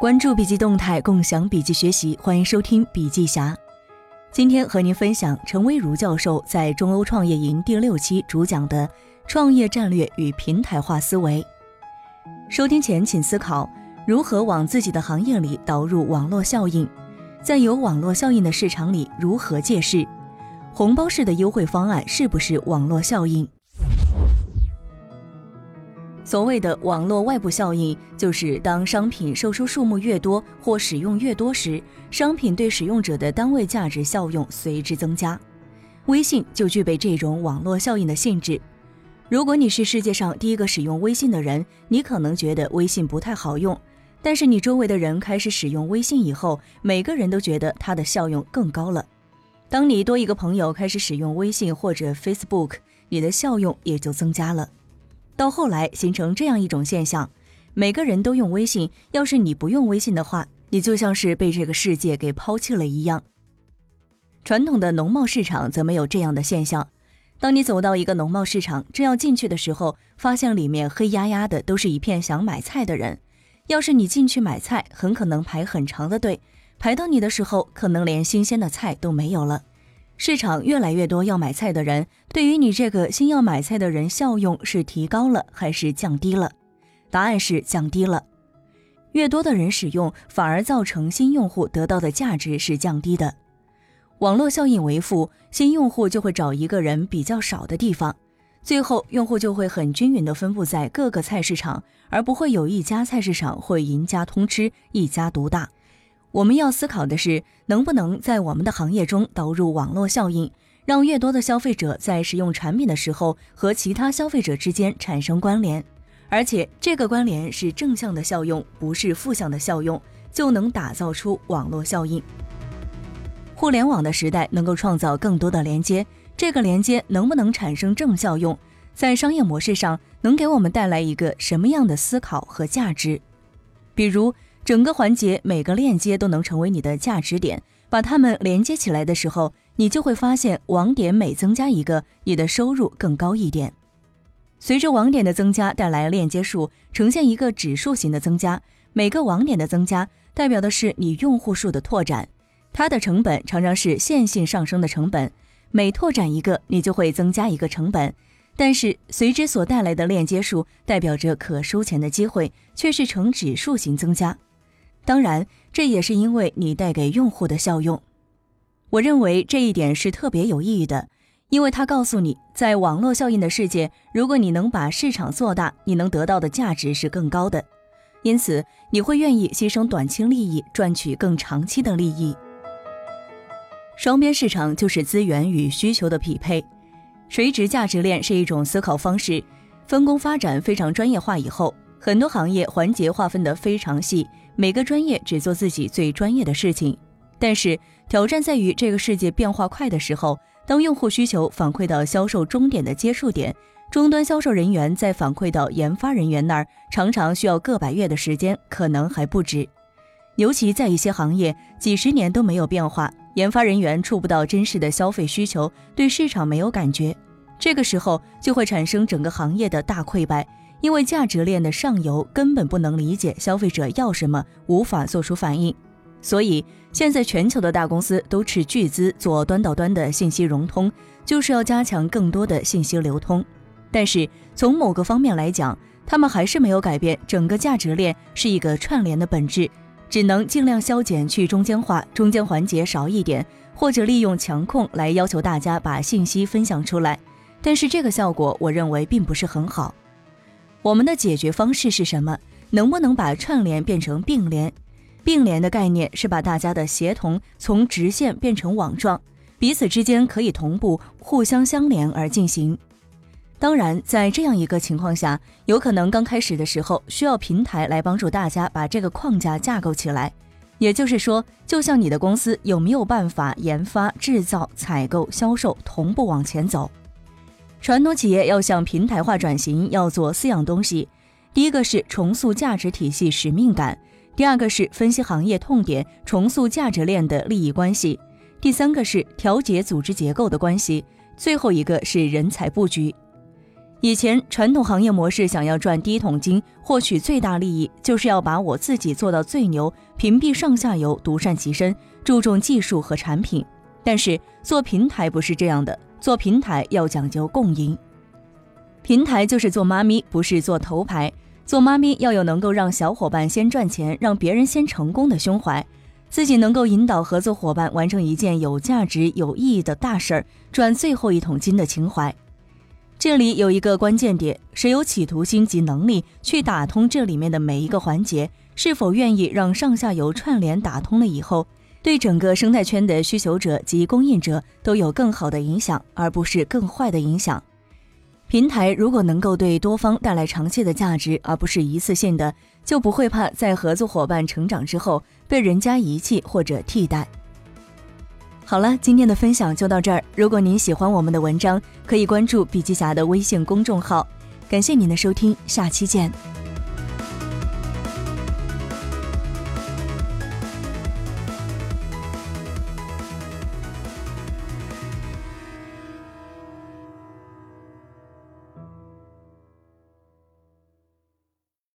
关注笔记动态，共享笔记学习，欢迎收听笔记侠。今天和您分享陈威如教授在中欧创业营第六期主讲的创业战略与平台化思维。收听前请思考如何往自己的行业里导入网络效应，在有网络效应的市场里如何借势？红包式的优惠方案是不是网络效应？所谓的网络外部效应，就是当商品售出数目越多或使用越多时，商品对使用者的单位价值效用随之增加。微信就具备这种网络效应的性质。如果你是世界上第一个使用微信的人，你可能觉得微信不太好用，但是你周围的人开始使用微信以后，每个人都觉得它的效用更高了。当你多一个朋友开始使用微信或者 Facebook，你的效用也就增加了。到后来形成这样一种现象：每个人都用微信，要是你不用微信的话，你就像是被这个世界给抛弃了一样。传统的农贸市场则没有这样的现象。当你走到一个农贸市场，正要进去的时候，发现里面黑压压的都是一片想买菜的人。要是你进去买菜，很可能排很长的队，排到你的时候，可能连新鲜的菜都没有了。市场越来越多要买菜的人，对于你这个新要买菜的人，效用是提高了还是降低了？答案是降低了。越多的人使用，反而造成新用户得到的价值是降低的。网络效应为负，新用户就会找一个人比较少的地方，最后用户就会很均匀地分布在各个菜市场，而不会有一家菜市场会赢家通吃，一家独大。我们要思考的是，能不能在我们的行业中导入网络效应，让越多的消费者在使用产品的时候和其他消费者之间产生关联，而且这个关联是正向的效用，不是负向的效用，就能打造出网络效应。互联网的时代能够创造更多的连接，这个连接能不能产生正效用，在商业模式上能给我们带来一个什么样的思考和价值？比如。整个环节每个链接都能成为你的价值点，把它们连接起来的时候，你就会发现网点每增加一个，你的收入更高一点。随着网点的增加，带来链接数呈现一个指数型的增加，每个网点的增加代表的是你用户数的拓展，它的成本常常是线性上升的成本，每拓展一个，你就会增加一个成本。但是随之所带来的链接数代表着可收钱的机会，却是呈指数型增加。当然，这也是因为你带给用户的效用。我认为这一点是特别有意义的，因为它告诉你，在网络效应的世界，如果你能把市场做大，你能得到的价值是更高的。因此，你会愿意牺牲短期利益，赚取更长期的利益。双边市场就是资源与需求的匹配。垂直价值链是一种思考方式，分工发展非常专业化以后，很多行业环节划分得非常细。每个专业只做自己最专业的事情，但是挑战在于这个世界变化快的时候，当用户需求反馈到销售终点的接触点，终端销售人员再反馈到研发人员那儿，常常需要个把月的时间，可能还不止。尤其在一些行业，几十年都没有变化，研发人员触不到真实的消费需求，对市场没有感觉，这个时候就会产生整个行业的大溃败。因为价值链的上游根本不能理解消费者要什么，无法做出反应，所以现在全球的大公司都斥巨资做端到端的信息融通，就是要加强更多的信息流通。但是从某个方面来讲，他们还是没有改变整个价值链是一个串联的本质，只能尽量削减去中间化，中间环节少一点，或者利用强控来要求大家把信息分享出来。但是这个效果，我认为并不是很好。我们的解决方式是什么？能不能把串联变成并联？并联的概念是把大家的协同从直线变成网状，彼此之间可以同步、互相相连而进行。当然，在这样一个情况下，有可能刚开始的时候需要平台来帮助大家把这个框架架构起来。也就是说，就像你的公司有没有办法研发、制造、采购、销售同步往前走？传统企业要向平台化转型，要做四样东西：第一个是重塑价值体系使命感；第二个是分析行业痛点，重塑价值链的利益关系；第三个是调节组织结构的关系；最后一个是人才布局。以前传统行业模式想要赚第一桶金，获取最大利益，就是要把我自己做到最牛，屏蔽上下游，独善其身，注重技术和产品。但是做平台不是这样的，做平台要讲究共赢。平台就是做妈咪，不是做头牌。做妈咪要有能够让小伙伴先赚钱，让别人先成功的胸怀，自己能够引导合作伙伴完成一件有价值、有意义的大事儿，赚最后一桶金的情怀。这里有一个关键点：谁有企图心及能力去打通这里面的每一个环节？是否愿意让上下游串联打通了以后，对整个生态圈的需求者及供应者都有更好的影响，而不是更坏的影响？平台如果能够对多方带来长期的价值，而不是一次性的，就不会怕在合作伙伴成长之后被人家遗弃或者替代。好了，今天的分享就到这儿。如果您喜欢我们的文章，可以关注笔记侠的微信公众号。感谢您的收听，下期见。